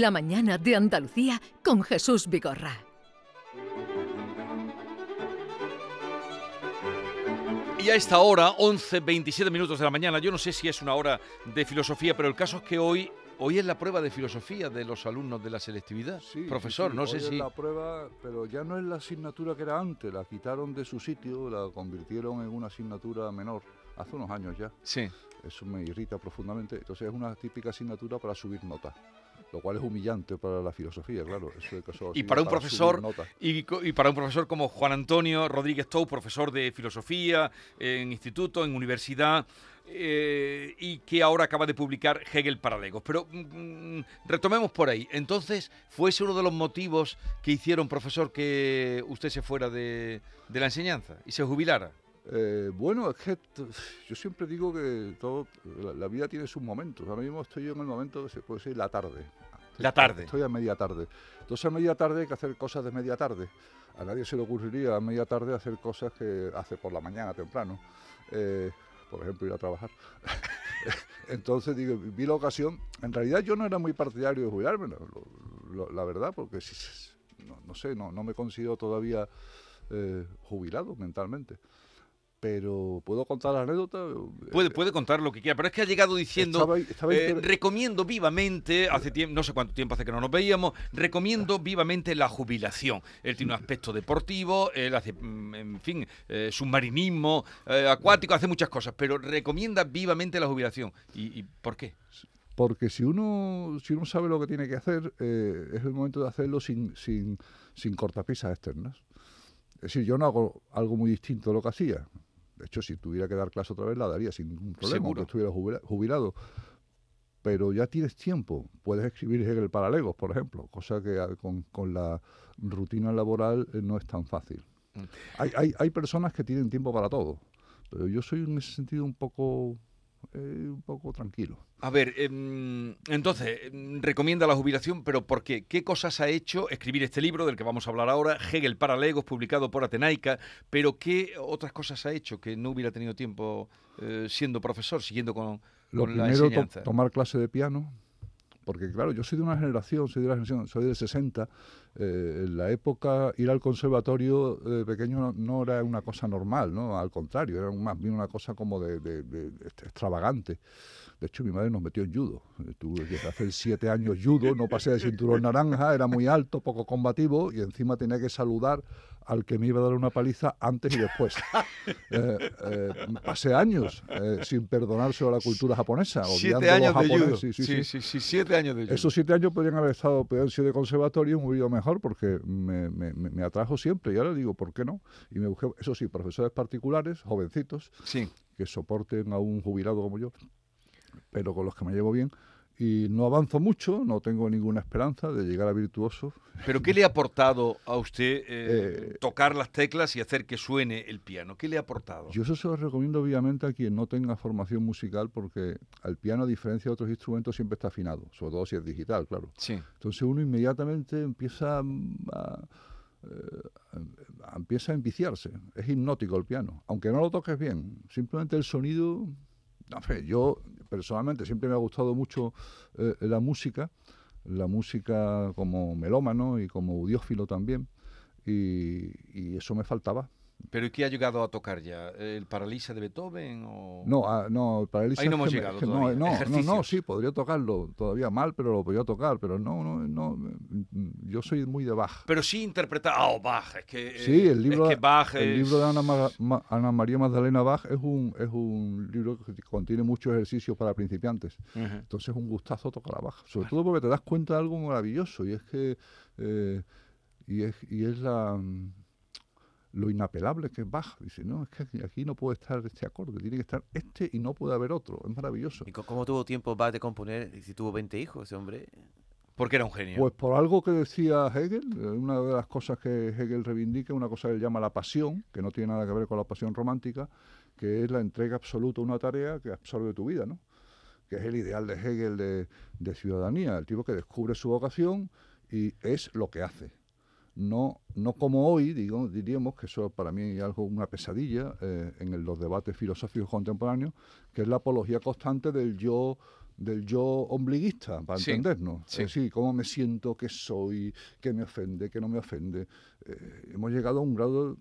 La mañana de Andalucía con Jesús Vigorra. Y a esta hora, 11, 27 minutos de la mañana, yo no sé si es una hora de filosofía, pero el caso es que hoy Hoy es la prueba de filosofía de los alumnos de la selectividad. Sí, Profesor, sí, no hoy sé es si... la prueba, pero ya no es la asignatura que era antes, la quitaron de su sitio, la convirtieron en una asignatura menor, hace unos años ya. Sí. Eso me irrita profundamente. Entonces es una típica asignatura para subir notas, lo cual es humillante para la filosofía, claro. Eso de Y para un profesor y, para un profesor como Juan Antonio Rodríguez Tou, profesor de filosofía en instituto, en universidad, eh, y que ahora acaba de publicar Hegel para Legos. Pero mm, retomemos por ahí. Entonces, ¿fue ese uno de los motivos que hicieron, profesor, que usted se fuera de, de la enseñanza y se jubilara? Eh, bueno, es que yo siempre digo que todo, la, la vida tiene sus momentos. Ahora mismo estoy yo en el momento que se puede decir la tarde. Estoy- La tarde. Estoy a media tarde. Entonces a media tarde hay que hacer cosas de media tarde. A nadie se le ocurriría a media tarde hacer cosas que hace por la mañana temprano. Eh, por ejemplo, ir a trabajar. Entonces digo, vi la ocasión. En realidad yo no era muy partidario de jubilarme, lo- lo- la verdad, porque no, no sé, no, no me considero todavía eh, jubilado mentalmente. Pero puedo contar la anécdota. Puede, puede contar lo que quiera, pero es que ha llegado diciendo, Estaba estaba eh, recomiendo vivamente, hace tiempo, no sé cuánto tiempo hace que no nos veíamos, recomiendo vivamente la jubilación. Él tiene un aspecto deportivo, él hace, mm, en fin, eh, submarinismo, eh, acuático, hace muchas cosas, pero recomienda vivamente la jubilación. ¿Y, y por qué? Porque si uno, si uno sabe lo que tiene que hacer, eh, es el momento de hacerlo sin, sin, sin cortapisas externas. Es decir, yo no hago algo muy distinto de lo que hacía. De hecho, si tuviera que dar clase otra vez, la daría sin ningún problema, Seguro. aunque estuviera jubila- jubilado. Pero ya tienes tiempo. Puedes escribir Hegel para Legos, por ejemplo, cosa que ah, con, con la rutina laboral eh, no es tan fácil. Mm. Hay, hay, hay personas que tienen tiempo para todo, pero yo soy en ese sentido un poco, eh, un poco tranquilo. A ver, em, entonces, em, recomienda la jubilación, pero ¿por qué? ¿Qué cosas ha hecho escribir este libro del que vamos a hablar ahora, Hegel para Legos, publicado por Atenaica, pero qué otras cosas ha hecho que no hubiera tenido tiempo eh, siendo profesor, siguiendo con, Lo con la primero, to- enseñanza? tomar clase de piano, porque claro, yo soy de una generación, soy de la generación, soy del 60, eh, en la época ir al conservatorio de pequeño no, no era una cosa normal, ¿no? Al contrario, era más bien una cosa como de, de- de- de extravagante. De hecho, mi madre nos metió en judo. Eh, Tuve que hacer siete años judo, no pasé de cinturón naranja, era muy alto, poco combativo y encima tenía que saludar al que me iba a dar una paliza antes y después. Eh, eh, pasé años eh, sin perdonárselo a la cultura japonesa. Siete años de judo. sí, sí, Sí, sí. sí, sí, siete años de judo. Esos siete años podrían haber estado, podrían ser de conservatorio, hubiera ido mejor porque me, me- me- me atrajo siempre. Y ahora digo, ¿por qué no? Y me busqué, eso sí, profesores particulares, jovencitos, que soporten a un jubilado como yo, pero con los que me llevo bien. Y no avanzo mucho, no tengo ninguna esperanza de llegar a virtuoso. ¿Pero qué le ha aportado a usted eh, Eh, tocar las teclas y hacer que suene el piano? ¿Qué le ha aportado? Yo eso se lo recomiendo vivamente a quien no tenga formación musical porque el piano, a diferencia de otros instrumentos, siempre está afinado, sobre todo si es digital, claro. Sí. Entonces uno inmediatamente empieza a, eh, a- empieza a enviciarse. Es hipnótico el piano, aunque no lo toques bien. Simplemente el sonido. Yo personalmente siempre me ha gustado mucho eh, la música, la música como melómano y como audiófilo también, y eso me faltaba. ¿Pero ¿y qué ha llegado a tocar ya? ¿El Paralisa de Beethoven o...? No, ah, no, para Elisa Ahí no hemos que llegado que todavía. no, no, no, sí, podría tocarlo todavía mal, pero lo podría tocar, pero no, no, no, yo soy muy de Bach. Pero sí interpretar... ¡Ah, Bach! Es que, eh, Sí, el libro, es que Bach el libro de Ana, Ma- Ma- Ana María Magdalena Bach es un, es un libro que contiene muchos ejercicios para principiantes. Entonces es un gustazo tocar a Bach, sobre todo porque te das cuenta de algo maravilloso y es que eh, y es, y es la lo inapelable que es Bach. Dice, no, es que aquí, no puede estar este acorde, tiene que estar este y no puede haber otro. Es maravilloso. ¿Y cómo tuvo tiempo Bach de componer si tuvo 20 hijos ese hombre? Porque era un genio. Pues por algo que decía Hegel, eh, una de las cosas que Hegel reivindica, una cosa que él llama la pasión, que no tiene nada que ver con la pasión romántica, que es la entrega absoluta a una tarea que absorbe tu vida, ¿no? Que es el ideal de Hegel de, de ciudadanía, el tipo que descubre su vocación y es lo que hace. No, no como hoy, digo, diríamos que eso para mí es algo, una pesadilla eh, en el- los debates filosóficos contemporáneos, que es la apología constante del yo del yo ombliguista, para Sí, entendernos. sí. Es decir, cómo me siento, qué soy, qué me ofende, qué no me ofende. Eh, hemos llegado a un grado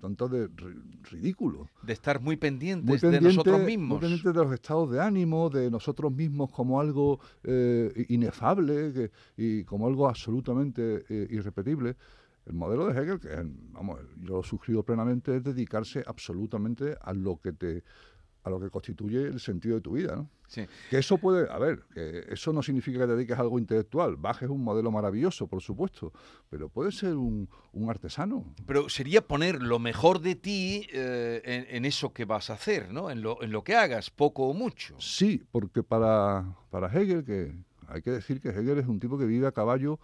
tanto de ri- ridículo. De estar muy pendientes Muy de pendiente, nosotros muy mismos. pendiente de los estados de ánimo, de nosotros mismos como algo eh, inefable que- y como algo absolutamente eh, irrepetible. El modelo de Hegel, que vamos, yo lo suscribo plenamente, es dedicarse absolutamente a lo que te a lo que constituye el sentido de tu vida, ¿no? Sí. Que eso puede, a ver, que eso no significa que te dediques a algo intelectual. Bach es un modelo maravilloso, por supuesto, pero puede ser un, un artesano. Pero sería poner lo mejor de ti eh, en, en eso que vas a hacer, ¿no? En lo, en lo que hagas, poco o mucho. Sí, porque para, para Hegel, que hay que decir que Hegel es un tipo que vive a caballo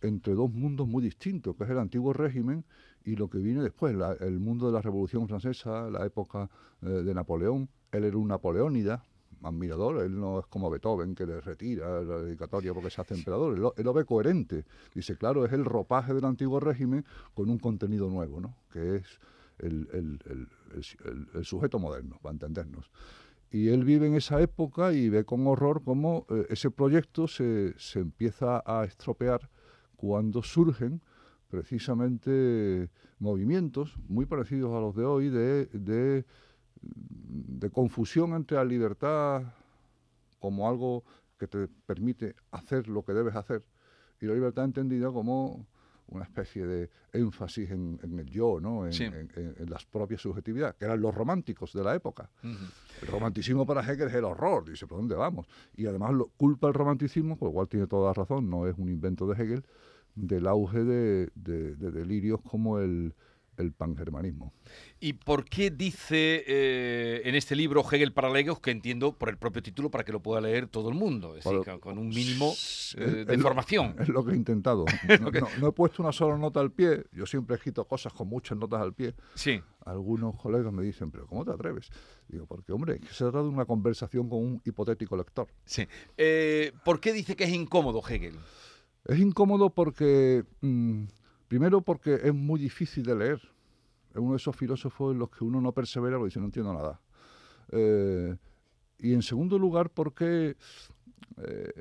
entre dos mundos muy distintos, que es el antiguo régimen y lo que viene después, la- el mundo de la Revolución Francesa, la época eh, de Napoleón. Él era un napoleónida, admirador, él no es como Beethoven, que le retira la dedicatoria porque se hace emperador, él lo, ve coherente. Dice, claro, es el ropaje del antiguo régimen con un contenido nuevo, ¿no? que es el, sujeto moderno, para entendernos. Y él vive en esa época y ve con horror cómo eh, ese proyecto se, se empieza a estropear cuando surgen precisamente movimientos muy parecidos a los de hoy de, de confusión entre la libertad como algo que te permite hacer lo que debes hacer y la libertad entendida como una especie de énfasis en, en el yo, ¿no? en, Sí. en- en- en las propias subjetividades, que eran los románticos de la época. El romanticismo para Hegel es el horror, dice, ¿por dónde vamos? Y además lo culpa el romanticismo, por lo cual tiene toda la razón, no es un invento de Hegel, del auge de, de- de delirios como el, el pangermanismo. ¿Y por qué dice eh, en este libro Hegel para Legos, que entiendo por el propio título para que lo pueda leer todo el mundo? Es decir, con- un mínimo Es- eh, es de lo- formación. Es lo que he intentado. No, no- no he puesto una sola nota al pie, yo siempre he escrito cosas con muchas notas al pie. Sí. Algunos colegas me dicen, pero ¿cómo te atreves? Digo, porque hombre, es que se trata de una conversación con un hipotético lector. sí. Eh, ¿Por qué dice que es incómodo Hegel? Es incómodo porque, mm, primero porque es muy difícil de leer. Es uno de esos filósofos en los que uno no persevera porque dice, no entiendo nada. Eh, y en segundo lugar porque, eh,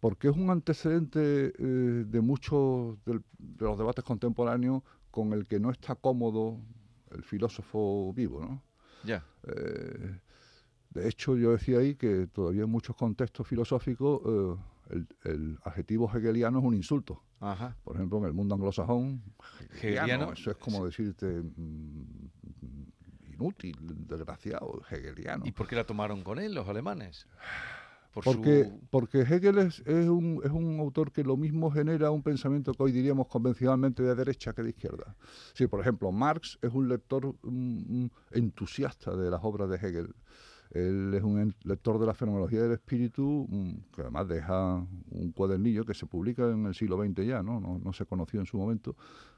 porque es un antecedente eh, de muchos de los debates contemporáneos con el que no está cómodo el filósofo vivo, ¿no? Ya. De hecho, yo decía ahí que todavía en muchos contextos filosóficos el, el adjetivo hegeliano es un insulto. Ajá. Por ejemplo, en el mundo anglosajón, hegeliano, Hegeliano, eso es como decirte mm, inútil, desgraciado, hegeliano. ¿Y por qué la tomaron con él los alemanes? Por Porque, su... porque Hegel es, es un, es un autor que lo mismo genera un pensamiento que hoy diríamos convencionalmente de derecha que de izquierda. Sí, por ejemplo, Marx es un lector mm, mm, entusiasta de las obras de Hegel. Él es un lector de la fenomenología del espíritu, que además deja un cuadernillo que se publica en el siglo XX ya, ¿no? No, no se conoció en su momento,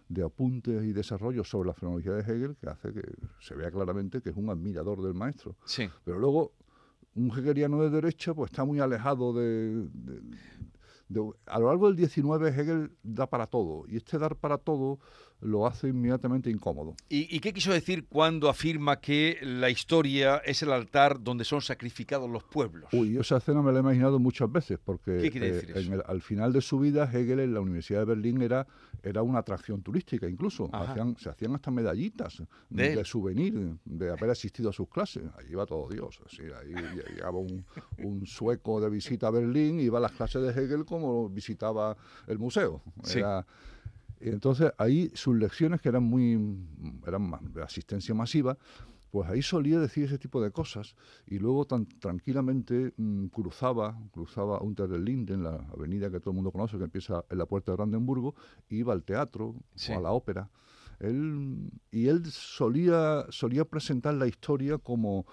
de apuntes y desarrollos sobre la fenomenología de Hegel, que hace que se vea claramente que es un admirador del maestro. Sí. Pero luego, un hegeliano de derecha pues está muy alejado de, de- de- A lo largo del 19 Hegel da para todo, y este dar para todo lo hace inmediatamente incómodo. ¿Y, y qué quiso decir cuando afirma que la historia es el altar donde son sacrificados los pueblos? Uy, esa escena me la he imaginado muchas veces, porque ¿Qué quiere eh, decir en eso? el- al final de su vida Hegel en la Universidad de Berlín era, era una atracción turística incluso. Hacían- se hacían hasta medallitas ¿De de, souvenir de haber asistido a sus clases. Ahí iba todo Dios. Así, ahí llegaba un, un sueco de visita a Berlín, iba a las clases de Hegel como visitaba el museo. Sí. Era- y entonces ahí sus lecciones, que eran muy eran de asistencia masiva, pues ahí solía decir ese tipo de cosas y luego tan tranquilamente mm, cruzaba, cruzaba Unter den Linden, la avenida que todo el mundo conoce, que empieza en la puerta de Brandenburgo, iba al teatro Sí. o a la ópera. Él, y él solía, solía presentar la historia como,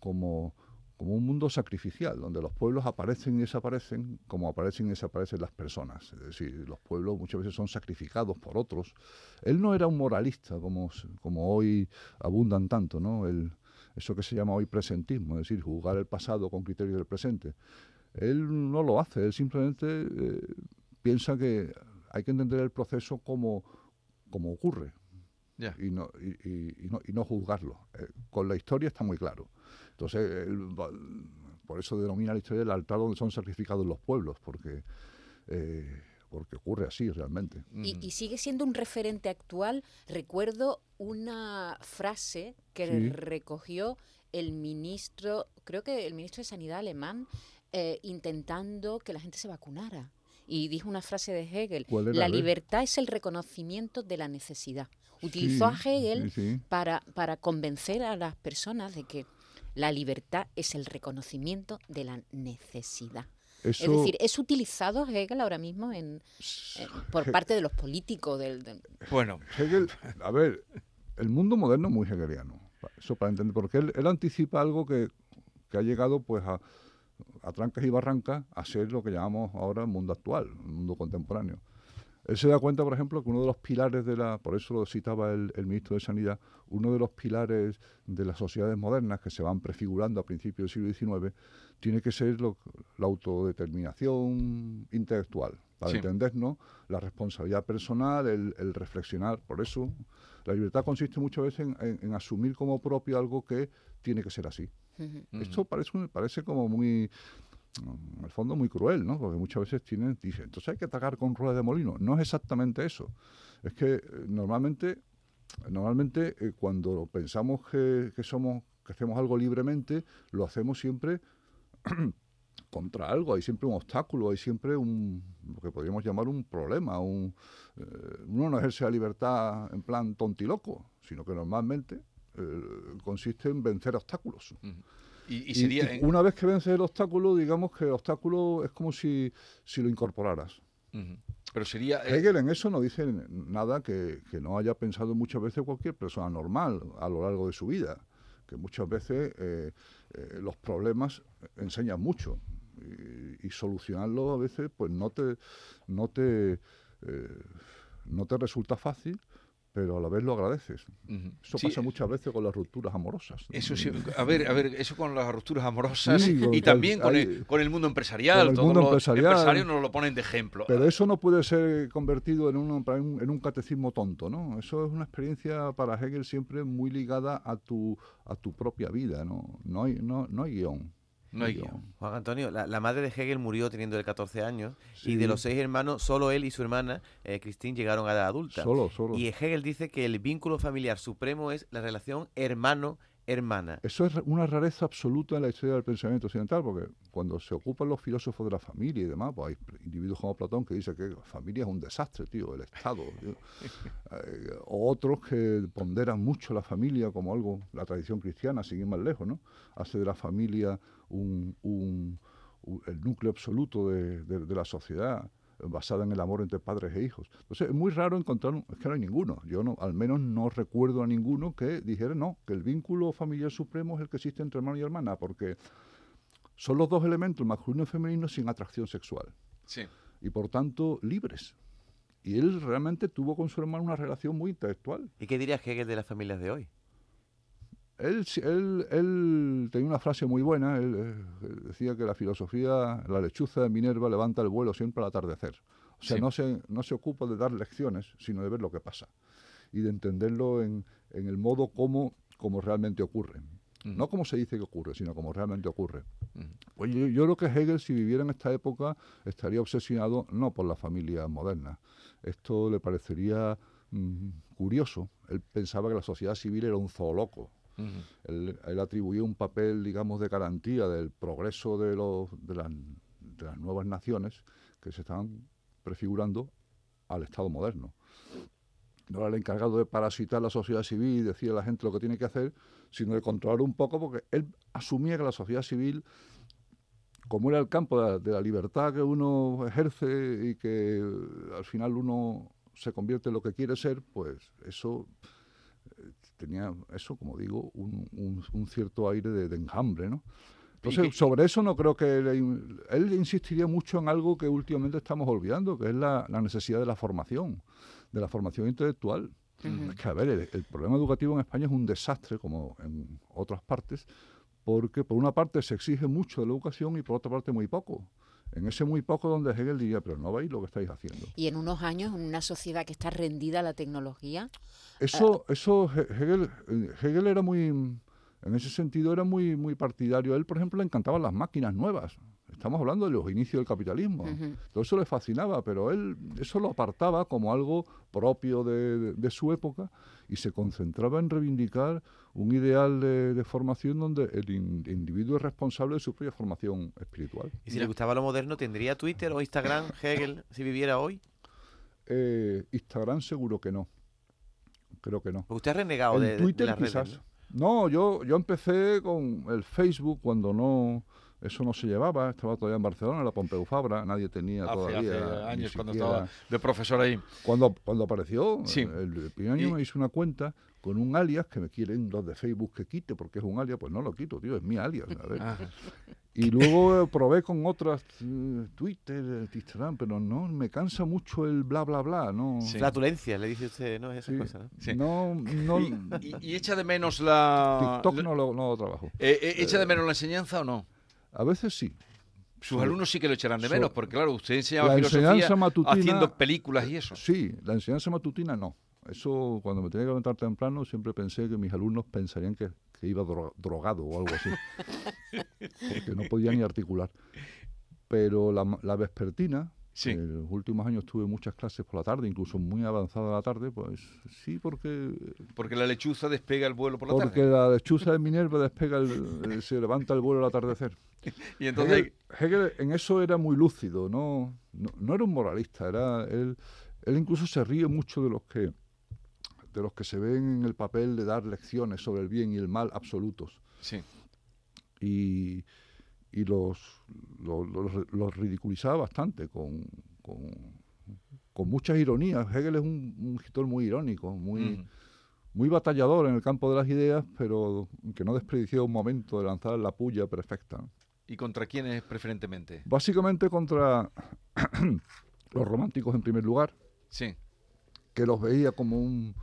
como, como un mundo sacrificial, donde los pueblos aparecen y desaparecen como aparecen y desaparecen las personas. Es decir, los pueblos muchas veces son sacrificados por otros. Él no era un moralista como, como hoy abundan tanto, ¿no? El, eso que se llama hoy presentismo, es decir, juzgar el pasado con criterios del presente. Él no lo hace, él simplemente eh, piensa que hay que entender el proceso como, como ocurre y no, y, y- y no, y no juzgarlo. Eh, con la historia está muy claro. Entonces, él por eso denomina la historia el altar donde son sacrificados los pueblos, porque, eh, porque ocurre así realmente. Y, Mm. y sigue siendo un referente actual. Recuerdo una frase que Sí. recogió el ministro, creo que el ministro de Sanidad alemán, eh, intentando que la gente se vacunara. Y dijo una frase de Hegel, ¿Cuál era? la libertad es el reconocimiento de la necesidad. Utilizó Sí, a Hegel sí, sí. Para, para convencer a las personas de que la libertad es el reconocimiento de la necesidad. Eso, Es decir, es utilizado Hegel ahora mismo en, en- por parte de los políticos. Del, del- Bueno, Hegel, a ver, el mundo moderno es muy hegeliano. Eso para entender, porque él, él anticipa algo que, que ha llegado pues a, a trancas y barrancas a ser lo que llamamos ahora el mundo actual, el mundo contemporáneo. Él se da cuenta, por ejemplo, que uno de los pilares de la, por eso lo citaba el, el ministro de Sanidad, uno de los pilares de las sociedades modernas que se van prefigurando a principios del siglo XIX, tiene que ser lo- la autodeterminación intelectual. Para Sí. entendernos, la responsabilidad personal, el, el reflexionar. Por eso, la libertad consiste muchas veces en, en- en asumir como propio algo que tiene que ser así. Esto parece, parece como muy, en el fondo muy cruel, ¿no? Porque muchas veces tienen, dicen, entonces hay que atacar con ruedas de molino. No es exactamente eso. Es que eh, normalmente, normalmente eh, cuando pensamos que, somos, que hacemos algo libremente, lo hacemos siempre contra algo, hay siempre un obstáculo, hay siempre un, lo que podríamos llamar un problema, un, eh, uno no ejerce la libertad en plan tontiloco, sino que normalmente consiste en vencer obstáculos. Y Y- sería... y una vez que vences el obstáculo, digamos que el obstáculo es como si, si lo incorporaras. Ujú. Pero sería... eh, Hegel en eso no dice nada que, que no haya pensado muchas veces cualquier persona normal a lo largo de su vida, que muchas veces eh, eh, los problemas enseñan mucho y, y solucionarlos a veces pues no te no te eh, no te resulta fácil, pero a la vez lo agradeces. ujú. Eso Sí, pasa muchas veces con las rupturas amorosas. Eso sí, a ver, a ver, eso con las rupturas amorosas Sí, con- y también con hay- el, con el mundo empresarial. con el todos mundo los empresarial. empresarios nos lo ponen de ejemplo. Pero eso no puede ser convertido en un- en un catecismo tonto, ¿no? Eso es una experiencia para Hegel siempre muy ligada a tu, a tu propia vida, ¿no? No hay, no, no hay guion. No hay guion. Juan Antonio, la, la madre de Hegel murió teniendo él 14 años y de los seis hermanos, solo él y su hermana, eh, Christine, llegaron a edad adulta. Solo, solo. Y Hegel dice que el vínculo familiar supremo es la relación hermano-hermana. Eso es una rareza absoluta en la historia del pensamiento occidental, porque cuando se ocupan los filósofos de la familia y demás, pues hay individuos como Platón que dicen que la familia es un desastre, tío, el Estado. tío. Eh, o otros que ponderan mucho la familia como algo, la tradición cristiana, sin ir más lejos, ¿no? Hace de la familia un, un- un- el núcleo absoluto de, de- de la sociedad basada en el amor entre padres e hijos. Entonces, es muy raro encontrar, un- es que no hay ninguno, yo no, al menos no recuerdo a ninguno que dijera no, que el vínculo familiar supremo es el que existe entre hermano y hermana, porque son los dos elementos, masculino y femenino, sin atracción sexual, Sí. y por tanto libres. Y él realmente tuvo con su hermano una relación muy intelectual. ¿Y qué diría Hegel de las familias de hoy? Él, él, él tenía una frase muy buena, él, eh, decía que la filosofía, la lechuza de Minerva levanta el vuelo siempre al atardecer. O sea, Sí. no, se, no se ocupa de dar lecciones, sino de ver lo que pasa y de entenderlo en, en el modo como, como realmente ocurre. Ujú. No como se dice que ocurre, sino como realmente ocurre. Ujú. Pues yo, yo creo que Hegel, si viviera en esta época, estaría obsesionado no por la familia moderna. Esto le parecería mm, curioso. Él pensaba que la sociedad civil era un zooloco. Ujú. Él, él atribuía un papel, digamos, de garantía del progreso de, los, de, las, de las nuevas naciones que se estaban prefigurando al Estado moderno. No era el encargado de parasitar la sociedad civil y decir a la gente lo que tiene que hacer, sino de controlar un poco, porque él asumía que la sociedad civil, como era el campo de la, de la libertad que uno ejerce y que al final uno se convierte en lo que quiere ser, pues eso eh, tenía eso, como digo, un, un- un cierto aire de, de enjambre, ¿no? Entonces, sobre eso no creo que le in- él insistiría mucho en algo que últimamente estamos olvidando, que es la, la necesidad de la formación, de la formación intelectual. Es que, a ver, el, el problema educativo en España es un desastre, como en otras partes, porque por una parte se exige mucho de la educación y por otra parte muy poco. En ese muy poco donde Hegel diría, pero no veis lo que estáis haciendo. Y en unos años, en una sociedad que está rendida a la tecnología, Eso, eso He- Hegel, eh, Hegel era muy, En ese sentido era muy, muy partidario. A él, por ejemplo, le encantaban las máquinas nuevas. Estamos hablando de los inicios del capitalismo. Ujú. Todo eso le fascinaba, pero él eso lo apartaba como algo propio de, de- de su época y se concentraba en reivindicar un ideal de, de formación donde el in- individuo es responsable de su propia formación espiritual. Y si le gustaba lo moderno, ¿tendría Twitter o Instagram Hegel si viviera hoy? Eh, Instagram seguro que no. Creo que no. Porque usted ha renegado En de, Twitter redes, quizás. ¿no? No, yo, yo empecé con el Facebook cuando no eso no se llevaba, estaba todavía en Barcelona, en la Pompeu Fabra, nadie tenía Hace, todavía. hace años cuando estaba de profesor ahí. Cuando, cuando apareció, Sí. el, el primer año Y- me hice una cuenta con un alias que me quieren los de Facebook que quite porque es un alias, pues no lo quito, tío, es mi alias. Ah, Y luego eh, probé con otras, eh, Twitter, Instagram, pero no, me cansa mucho el bla, bla, bla, no. Sí. Flatulencia, le dice usted, ¿no? Esas Sí. cosas, ¿no? Sí. No, no, y, y- y echa de menos la... TikTok no lo, no lo trabajo. eh, eh, ¿Echa de menos la enseñanza o no? A veces sí. Sus alumnos sí que lo echarán de so- menos, porque claro, usted enseñaba La filosofía enseñanza matutina- haciendo películas y eso. Sí, la enseñanza matutina no. Eso, cuando me tenía que levantar temprano, siempre pensé que mis alumnos pensarían que, que iba dro- drogado o algo así. porque no podía ni articular. Pero la, la vespertina, Sí. en los últimos años tuve muchas clases por la tarde, incluso muy avanzada la tarde, pues sí, porque, Porque la lechuza despega el vuelo por la porque tarde. la lechuza de Minerva despega, el- el- se levanta el vuelo al atardecer. Y entonces... Hegel, Hegel en eso era muy lúcido, no, no, no era un moralista, era él, él incluso se ríe mucho de los que de los que se ven en el papel de dar lecciones sobre el bien y el mal absolutos Sí. y, y los, los, los- los ridiculizaba bastante con, con, con muchas ironías. Hegel es un, un escritor muy irónico, muy, muy batallador en el campo de las ideas, pero que no desperdició un momento de lanzar la puya perfecta. ¿Y contra quiénes preferentemente? Básicamente contra los románticos en primer lugar, Sí. que los veía como un...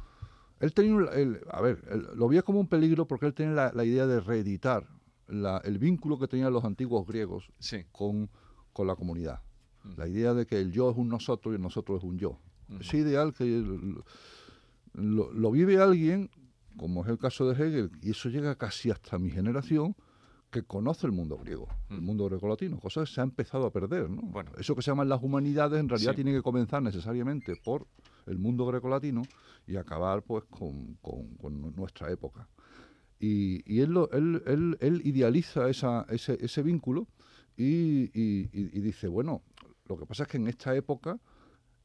Él tenía, el- a ver, él lo veía como un peligro porque él tenía la, la idea de reeditar la- el vínculo que tenían los antiguos griegos Sí. con, con la comunidad. Mm. La idea de que el yo es un nosotros y el nosotros es un yo. Ujú. Ese ideal que lo, lo- lo vive alguien, como es el caso de Hegel, y eso llega casi hasta mi generación, que conoce el mundo griego, el Mm. mundo grecolatino, cosa que se ha empezado a perder. ¿no? Bueno. Eso que se llaman las humanidades en realidad Sí. tiene que comenzar necesariamente por el mundo grecolatino y acabar pues con, con- con nuestra época. Y, y él, lo- él, él- él idealiza esa, ese, ese vínculo y, y- y- y dice, bueno, lo que pasa es que en esta época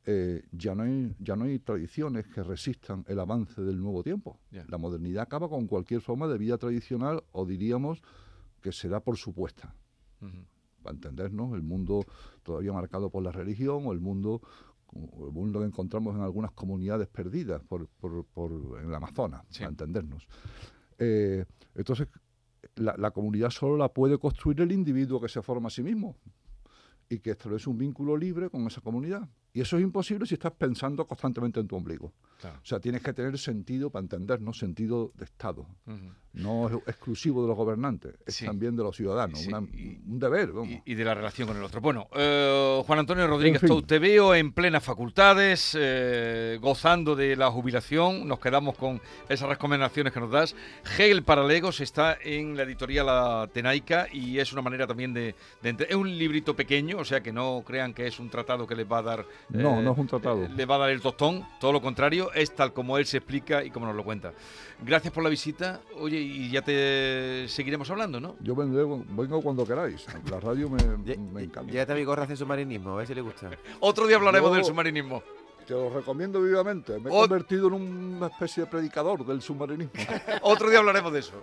eh, ya, no hay, ya no hay tradiciones que resistan el avance del nuevo tiempo. La modernidad acaba con cualquier forma de vida tradicional o diríamos que se da por supuesta para entendernos, el mundo todavía marcado por la religión o el mundo, el mundo que encontramos en algunas comunidades perdidas por, por- por- en el Amazonas, Sí. para entendernos. Eh, entonces, la, la comunidad solo la puede construir el individuo que se forma a sí mismo y que establece un vínculo libre con esa comunidad. Y eso es imposible si estás pensando constantemente en tu ombligo. Claro. O sea, tienes que tener sentido para entendernos, sentido de Estado. No es exclusivo de los gobernantes, es Sí. también de los ciudadanos, Sí, una- y- un deber. vamos. Y, y de la relación con el otro. Bueno, eh, Juan Antonio Rodríguez En fin. Te veo en plenas facultades, eh, gozando de la jubilación. Nos quedamos con esas recomendaciones que nos das. Hegel para Legos está en la editorial Atenaica y es una manera también de, de Es un librito pequeño, o sea que no crean que es un tratado que les va a dar. No, no es un tratado. eh, le va a dar el tostón, todo lo contrario, es tal como él se explica y como nos lo cuenta. Gracias por la visita. Oye, y ya te seguiremos hablando, ¿no? Yo vendré, vengo cuando queráis. La radio me, me encanta. Llévate a mi gorra hace submarinismo, a ver si le gusta. Otro día hablaremos Yo- del submarinismo. Te lo recomiendo vivamente. Me he Ot- convertido en una especie de predicador del submarinismo. Otro día hablaremos de eso.